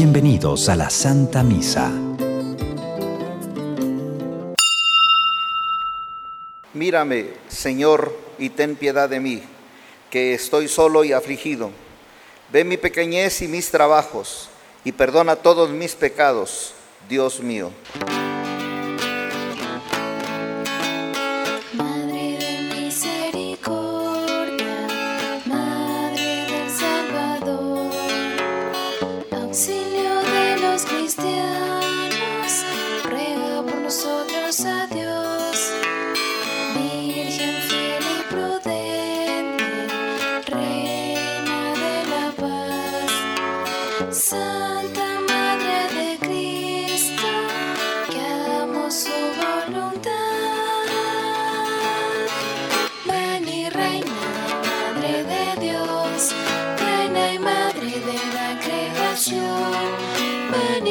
Bienvenidos a la Santa Misa. Mírame, Señor, y ten piedad de mí, que estoy solo y afligido. Ve mi pequeñez y mis trabajos, y perdona todos mis pecados, Dios mío. Madre de Dios, reina y madre de la creación. Ven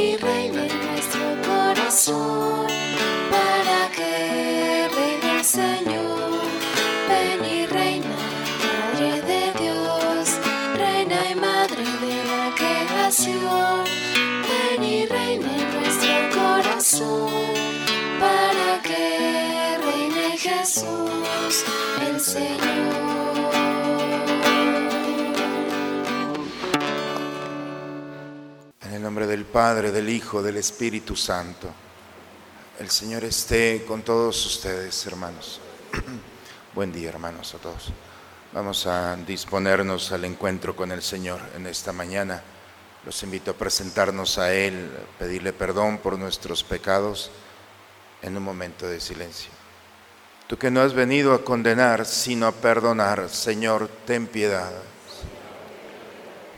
Padre, del Hijo, del Espíritu Santo. El Señor esté con todos ustedes, hermanos. Buen día, hermanos, a todos. Vamos a disponernos al encuentro con el Señor en esta mañana. Los invito a presentarnos a Él, pedirle perdón por nuestros pecados en un momento de silencio. Tú que no has venido a condenar, sino a perdonar, Señor, ten piedad.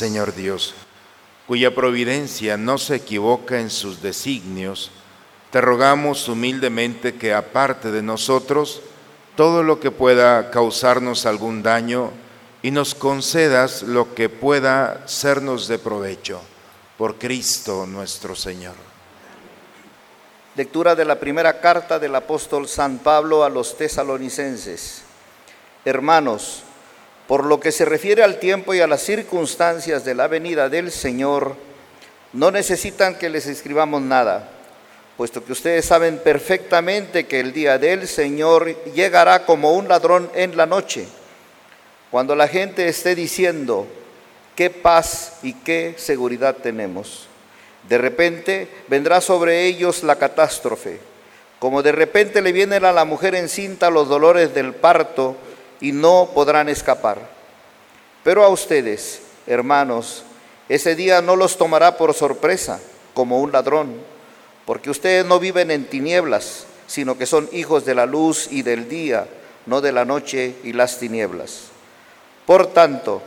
Señor Dios, cuya providencia no se equivoca en sus designios, te rogamos humildemente que aparte de nosotros todo lo que pueda causarnos algún daño y nos concedas lo que pueda sernos de provecho. Por Cristo nuestro Señor. Lectura de la primera carta del apóstol San Pablo a los tesalonicenses. Hermanos, por lo que se refiere al tiempo y a las circunstancias de la venida del Señor, no necesitan que les escribamos nada, puesto que ustedes saben perfectamente que el día del Señor llegará como un ladrón en la noche, cuando la gente esté diciendo, qué paz y qué seguridad tenemos. De repente vendrá sobre ellos la catástrofe, como de repente le vienen a la mujer encinta los dolores del parto y no podrán escapar. Pero a ustedes, hermanos, ese día no los tomará por sorpresa, como un ladrón, porque ustedes no viven en tinieblas, sino que son hijos de la luz y del día, no de la noche y las tinieblas. Por tanto,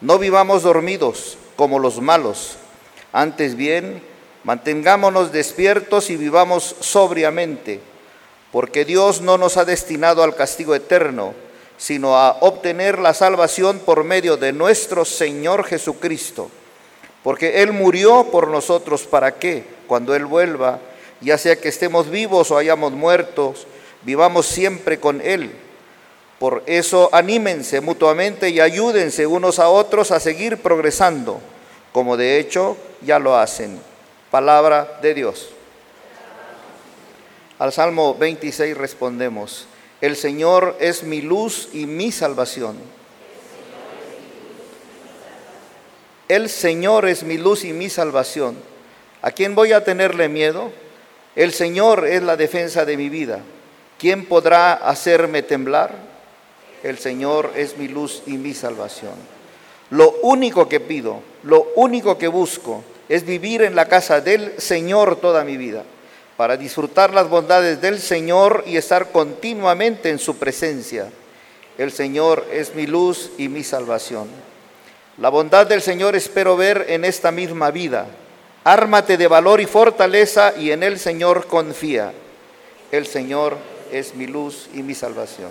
no vivamos dormidos como los malos, antes bien, mantengámonos despiertos y vivamos sobriamente, porque Dios no nos ha destinado al castigo eterno, sino a obtener la salvación por medio de nuestro Señor Jesucristo. Porque Él murió por nosotros para que, cuando Él vuelva, ya sea que estemos vivos o hayamos muertos, vivamos siempre con Él. Por eso anímense mutuamente y ayúdense unos a otros a seguir progresando, como de hecho ya lo hacen. Palabra de Dios. Al Salmo 26 respondemos, el Señor es mi luz y mi salvación. El Señor es mi luz y mi salvación. ¿A quién voy a tenerle miedo? El Señor es la defensa de mi vida. ¿Quién podrá hacerme temblar? El Señor es mi luz y mi salvación. Lo único que pido, lo único que busco es vivir en la casa del Señor toda mi vida, para disfrutar las bondades del Señor y estar continuamente en su presencia. El Señor es mi luz y mi salvación. La bondad del Señor espero ver en esta misma vida. Ármate de valor y fortaleza y en el Señor confía. El Señor es mi luz y mi salvación.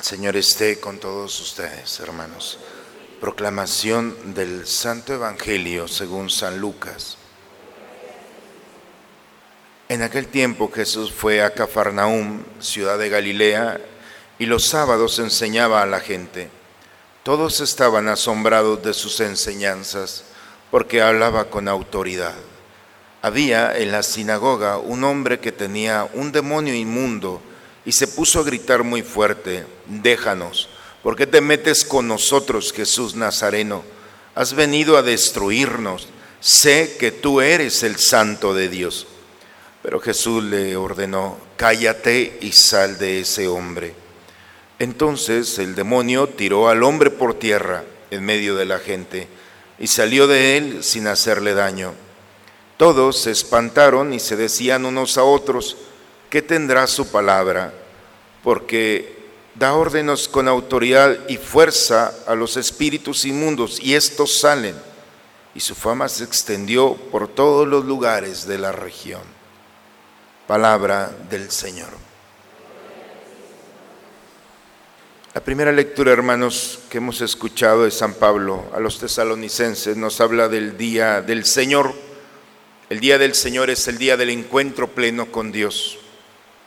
El Señor esté con todos ustedes, hermanos. Proclamación del Santo Evangelio según San Lucas. En aquel tiempo Jesús fue a Cafarnaúm, ciudad de Galilea, y los sábados enseñaba a la gente. Todos estaban asombrados de sus enseñanzas, porque hablaba con autoridad. Había en la sinagoga un hombre que tenía un demonio inmundo y se puso a gritar muy fuerte, déjanos, ¿por qué te metes con nosotros, Jesús Nazareno? Has venido a destruirnos, sé que tú eres el santo de Dios. Pero Jesús le ordenó, cállate y sal de ese hombre. Entonces el demonio tiró al hombre por tierra en medio de la gente y salió de él sin hacerle daño. Todos se espantaron y se decían unos a otros, ¿qué tendrá su palabra? Porque da órdenes con autoridad y fuerza a los espíritus inmundos y estos salen. Y su fama se extendió por todos los lugares de la región. Palabra del Señor. La primera lectura, hermanos, que hemos escuchado de San Pablo a los tesalonicenses nos habla del día del Señor. El día del Señor es el día del encuentro pleno con Dios.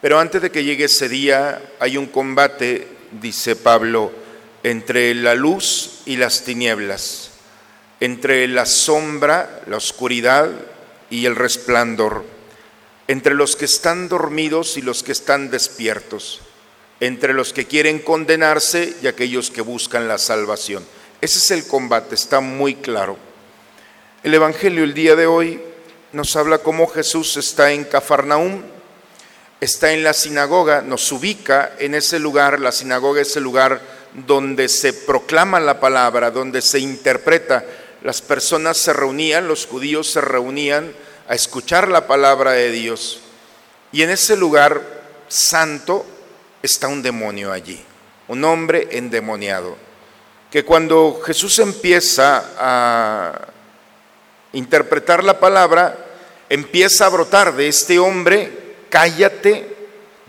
Pero antes de que llegue ese día hay un combate, dice Pablo, entre la luz y las tinieblas, entre la sombra, la oscuridad y el resplandor, entre los que están dormidos y los que están despiertos, entre los que quieren condenarse y aquellos que buscan la salvación. Ese es el combate, está muy claro. El Evangelio el día de hoy nos habla cómo Jesús está en Cafarnaúm, está en la sinagoga, nos ubica en ese lugar, la sinagoga es el lugar donde se proclama la palabra, donde se interpreta. Las personas se reunían, los judíos se reunían a escuchar la palabra de Dios. Y en ese lugar santo está un demonio allí, un hombre endemoniado, que cuando Jesús empieza a interpretar la palabra, empieza a brotar de este hombre, cállate,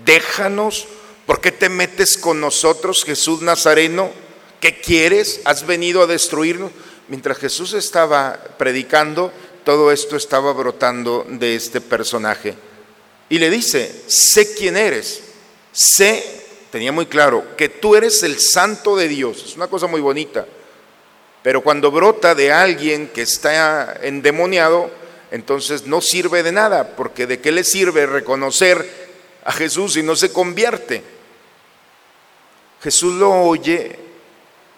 déjanos, ¿por qué te metes con nosotros, Jesús Nazareno? ¿Qué quieres? ¿Has venido a destruirnos? Mientras Jesús estaba predicando, todo esto estaba brotando de este personaje. Y le dice, sé quién eres, sé, tenía muy claro, que tú eres el santo de Dios. Es una cosa muy bonita. Pero cuando brota de alguien que está endemoniado, entonces no sirve de nada, porque de qué le sirve reconocer a Jesús si no se convierte. Jesús lo oye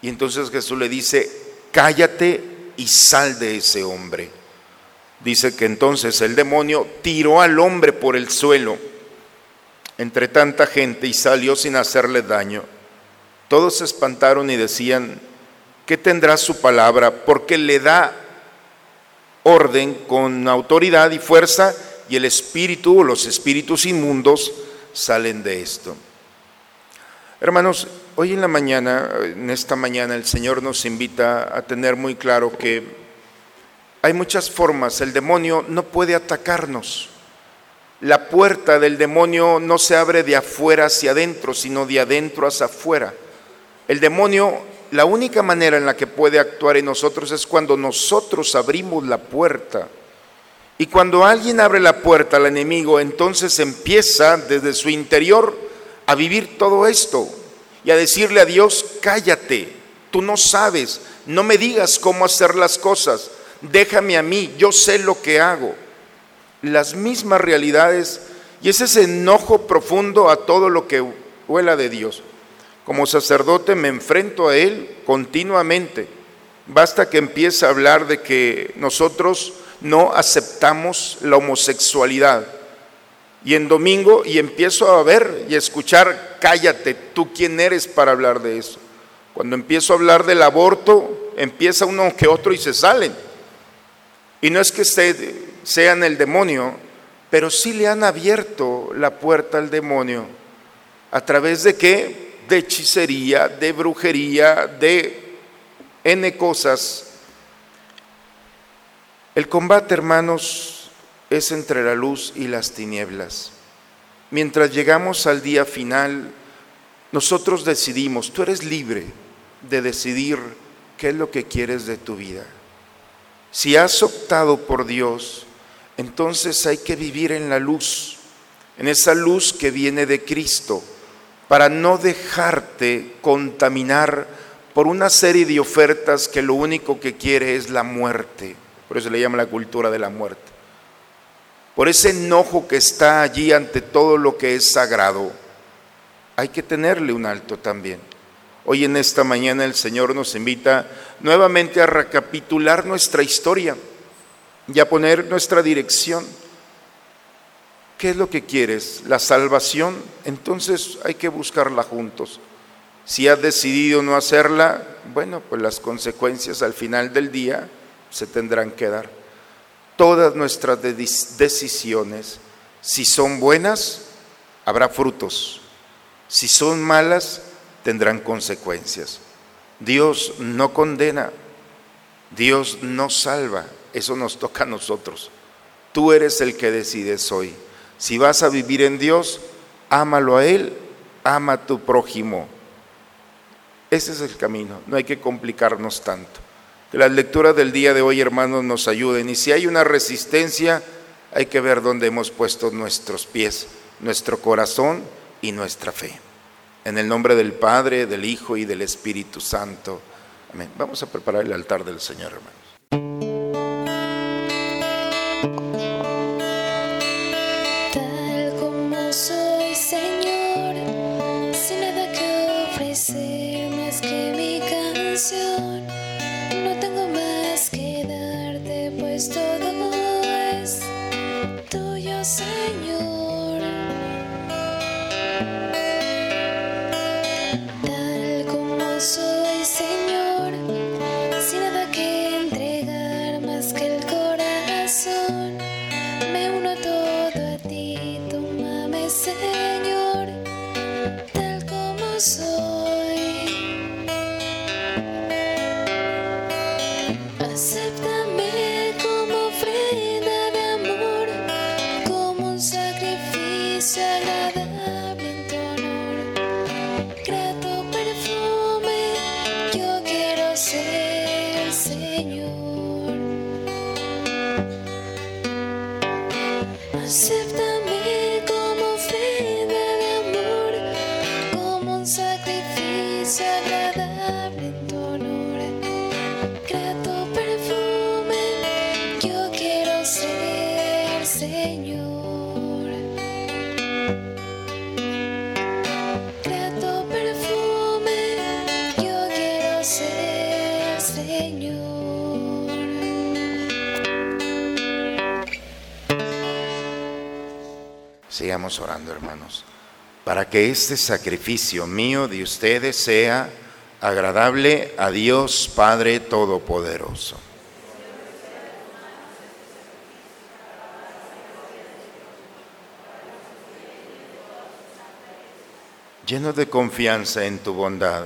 Y entonces Jesús le dice, cállate y sal de ese hombre. Dice que entonces el demonio tiró al hombre por el suelo entre tanta gente y salió sin hacerle daño. Todos se espantaron y decían, ¿qué tendrá su palabra? Porque le da orden con autoridad y fuerza y el espíritu o los espíritus inmundos salen de esto. Hermanos, hoy en la mañana, en esta mañana, el Señor nos invita a tener muy claro que hay muchas formas. El demonio no puede atacarnos. La puerta del demonio no se abre de afuera hacia adentro, sino de adentro hacia afuera. El demonio, la única manera en la que puede actuar en nosotros es cuando nosotros abrimos la puerta. Y cuando alguien abre la puerta al enemigo, entonces empieza desde su interior a vivir todo esto y a decirle a Dios, cállate, tú no sabes, no me digas cómo hacer las cosas, déjame a mí, yo sé lo que hago. Las mismas realidades y ese es enojo profundo a todo lo que huela de Dios. Como sacerdote me enfrento a Él continuamente. Basta que empiece a hablar de que nosotros no aceptamos la homosexualidad. Y en domingo, y empiezo a ver y escuchar, cállate, tú quién eres para hablar de eso. Cuando empiezo a hablar del aborto, empieza uno que otro y se salen. Y no es que sean el demonio, pero sí le han abierto la puerta al demonio. ¿A través de qué? De hechicería, de brujería, de N cosas el combate, hermanos, es entre la luz y las tinieblas. Mientras llegamos al día final, nosotros decidimos, tú eres libre de decidir qué es lo que quieres de tu vida. Si has optado por Dios, entonces hay que vivir en la luz, en esa luz que viene de Cristo, para no dejarte contaminar por una serie de ofertas que lo único que quiere es la muerte. Por eso le llama la cultura de la muerte. Por ese enojo que está allí ante todo lo que es sagrado, hay que tenerle un alto también. Hoy en esta mañana el Señor nos invita nuevamente a recapitular nuestra historia y a poner nuestra dirección. ¿Qué es lo que quieres? ¿La salvación? Entonces hay que buscarla juntos. Si has decidido no hacerla, bueno, pues las consecuencias al final del día se tendrán que dar. Todas nuestras decisiones, si son buenas, habrá frutos. Si son malas, tendrán consecuencias. Dios no condena, Dios no salva, eso nos toca a nosotros. Tú eres el que decides hoy. Si vas a vivir en Dios, ámalo a Él, ama a tu prójimo. Ese es el camino, no hay que complicarnos tanto. Que las lecturas del día de hoy, hermanos, nos ayuden. Y si hay una resistencia, hay que ver dónde hemos puesto nuestros pies, nuestro corazón y nuestra fe. En el nombre del Padre, del Hijo y del Espíritu Santo. Amén. Vamos a preparar el altar del Señor, hermanos. Sigamos orando, hermanos, para que este sacrificio mío de ustedes sea agradable a Dios Padre Todopoderoso. Lleno de confianza en tu bondad,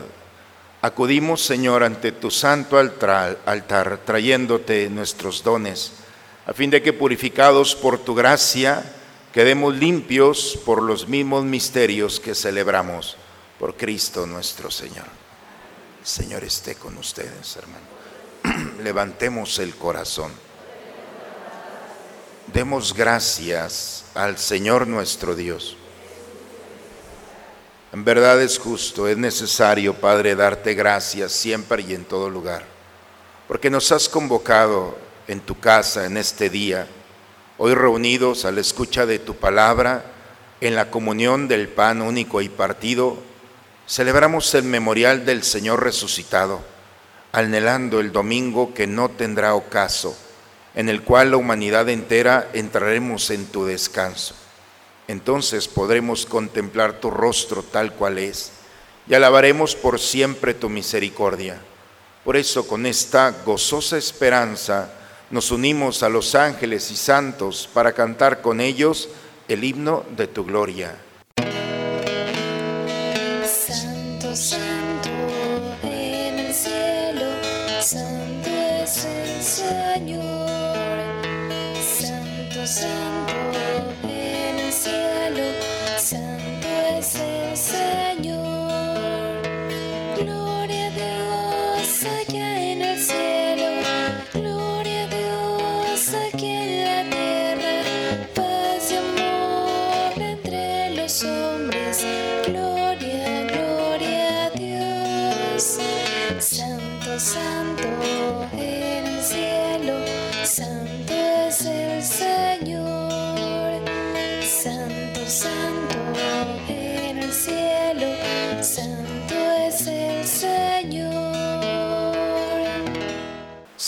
acudimos, Señor, ante tu santo altar, altar, trayéndote nuestros dones, a fin de que purificados por tu gracia, quedemos limpios por los mismos misterios que celebramos por Cristo nuestro Señor. El Señor esté con ustedes, hermano. Levantemos el corazón. Demos gracias al Señor nuestro Dios. En verdad es justo, es necesario, Padre, darte gracias siempre y en todo lugar, porque nos has convocado en tu casa en este día, hoy reunidos a la escucha de tu palabra, en la comunión del pan único y partido, celebramos el memorial del Señor resucitado, anhelando el domingo que no tendrá ocaso, en el cual la humanidad entera entraremos en tu descanso entonces podremos contemplar tu rostro tal cual es y alabaremos por siempre tu misericordia. Por eso con esta gozosa esperanza nos unimos a los ángeles y santos para cantar con ellos el himno de tu gloria.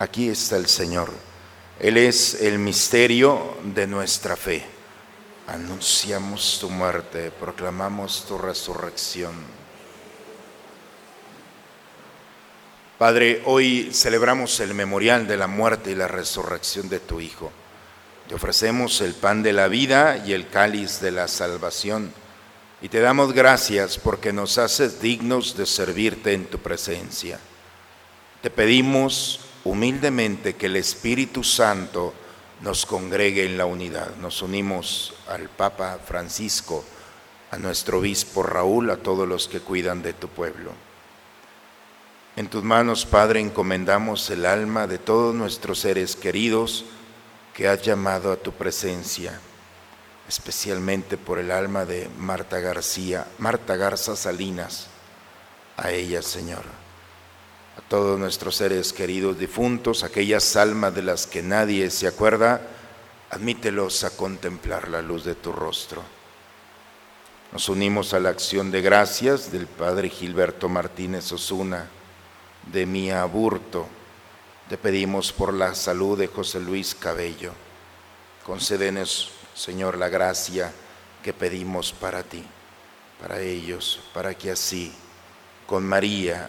Aquí está el Señor. Él es el misterio de nuestra fe. Anunciamos tu muerte, proclamamos tu resurrección. Padre, hoy celebramos el memorial de la muerte y la resurrección de tu Hijo. Te ofrecemos el pan de la vida y el cáliz de la salvación. Y te damos gracias porque nos haces dignos de servirte en tu presencia. Te pedimos humildemente que el Espíritu Santo nos congregue en la unidad. Nos unimos al Papa Francisco, a nuestro obispo Raúl, a todos los que cuidan de tu pueblo. En tus manos, Padre, encomendamos el alma de todos nuestros seres queridos que has llamado a tu presencia, especialmente por el alma de Marta García, Marta Garza Salinas, a ella, Señor a todos nuestros seres queridos difuntos, aquellas almas de las que nadie se acuerda, admítelos a contemplar la luz de tu rostro. Nos unimos a la acción de gracias del Padre Gilberto Martínez Osuna, de Mía Aburto. Te pedimos por la salud de José Luis Cabello. Concédenos, Señor, la gracia que pedimos para ti, para ellos, para que así, con María,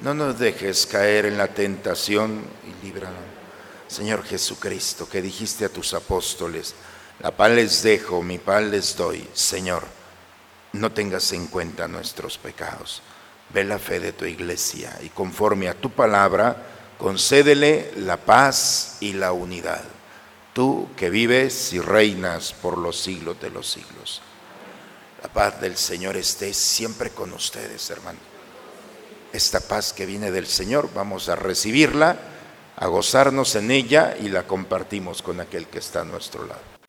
No nos dejes caer en la tentación y líbranos. Señor Jesucristo, que dijiste a tus apóstoles, la paz les dejo, mi paz les doy. Señor, no tengas en cuenta nuestros pecados. Ve la fe de tu iglesia y conforme a tu palabra, concédele la paz y la unidad. Tú que vives y reinas por los siglos de los siglos. La paz del Señor esté siempre con ustedes, hermano. Esta paz que viene del Señor, vamos a recibirla, a gozarnos en ella y la compartimos con aquel que está a nuestro lado.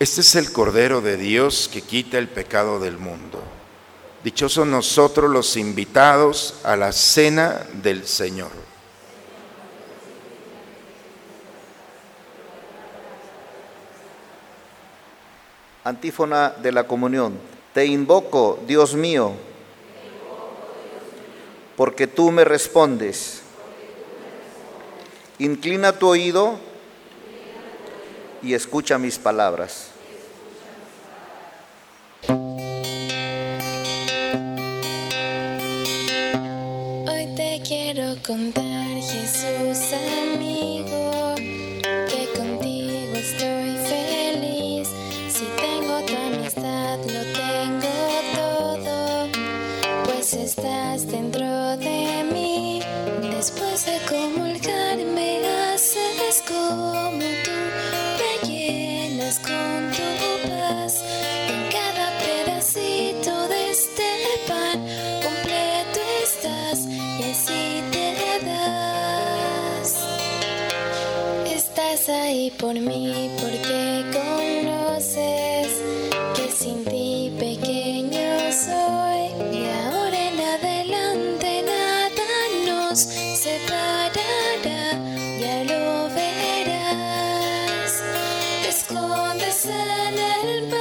Este es el Cordero de Dios que quita el pecado del mundo. Dichosos nosotros los invitados a la cena del Señor. Antífona de la comunión. Te invoco, Dios mío, porque tú me respondes. Inclina tu oído y escucha mis palabras. Escondes en el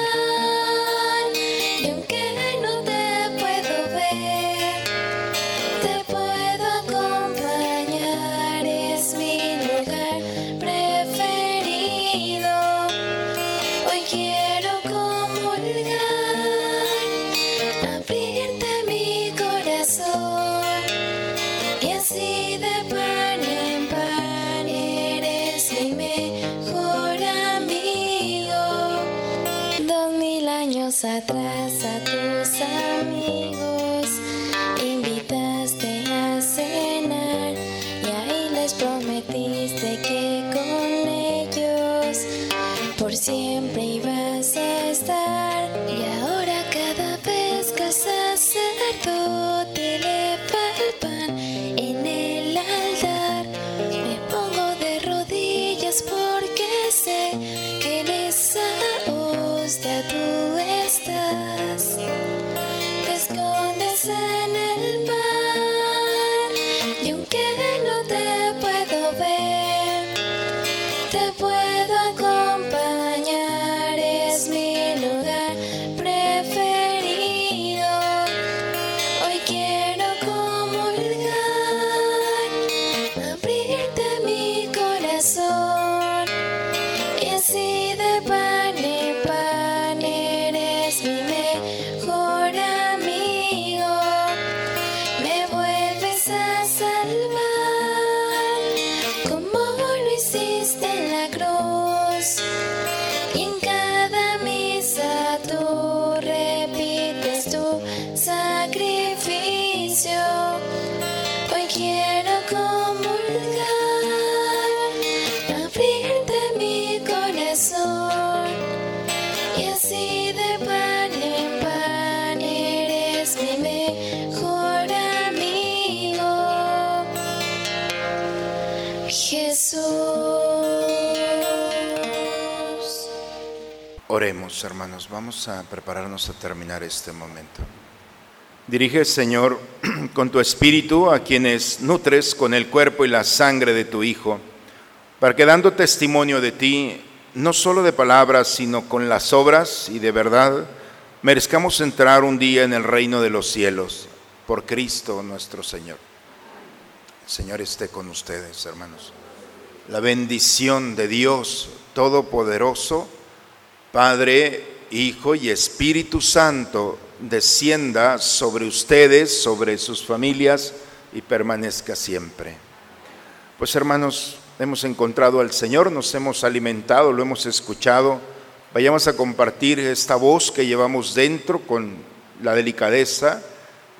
Oremos, hermanos, vamos a prepararnos a terminar este momento. Dirige, Señor, con tu espíritu a quienes nutres con el cuerpo y la sangre de tu Hijo, para que dando testimonio de ti, no solo de palabras, sino con las obras y de verdad, merezcamos entrar un día en el reino de los cielos, por Cristo nuestro Señor. El Señor esté con ustedes, hermanos. La bendición de Dios Todopoderoso, Padre, Hijo y Espíritu Santo, descienda sobre ustedes, sobre sus familias y permanezca siempre. Pues hermanos, hemos encontrado al Señor, nos hemos alimentado, lo hemos escuchado. Vayamos a compartir esta voz que llevamos dentro con la delicadeza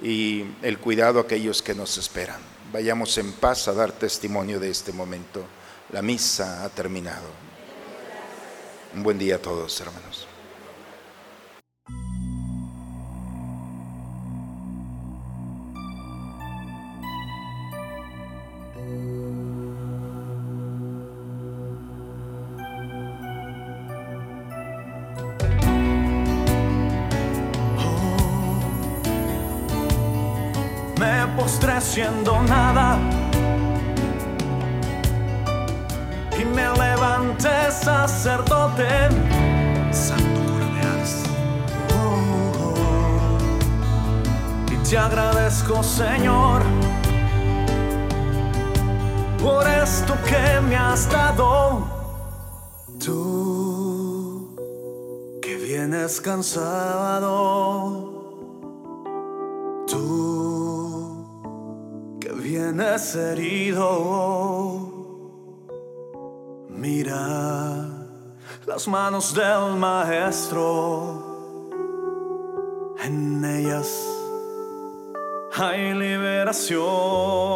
y el cuidado a aquellos que nos esperan. Vayamos en paz a dar testimonio de este momento. La misa ha terminado. Un buen día a todos, hermanos. Agradezco, Señor, por esto que me has dado. Tú que vienes cansado. Tú que vienes herido, mira las manos del maestro, en ellas hay liberación.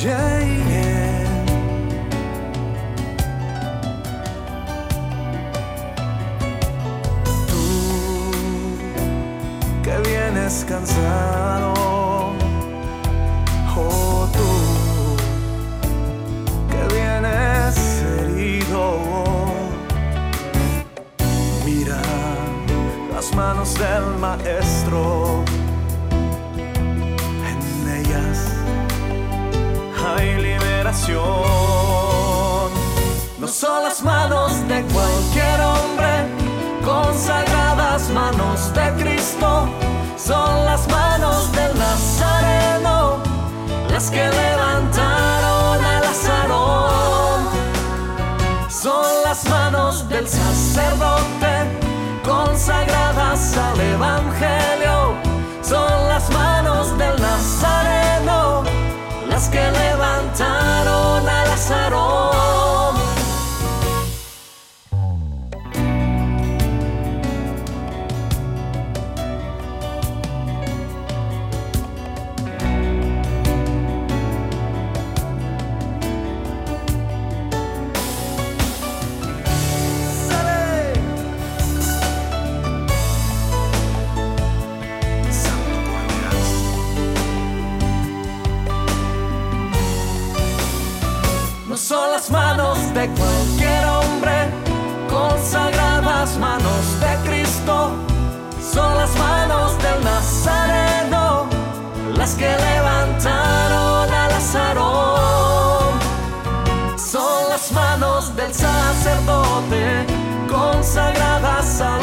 Yeah. Tú que vienes cansado, las manos del maestro, en ellas hay liberación. No son las manos de cualquier hombre, consagradas manos de Cristo, son las manos del Nazareno, las que levantaron a Lázaro. Son las manos del sacerdote, sagradas al Evangelio son las manos del Nazareno las que levantaron a Lázaro. De cualquier hombre, consagradas manos de Cristo, son las manos del Nazareno, las que levantaron a Lázaro. Son las manos del sacerdote, consagradas a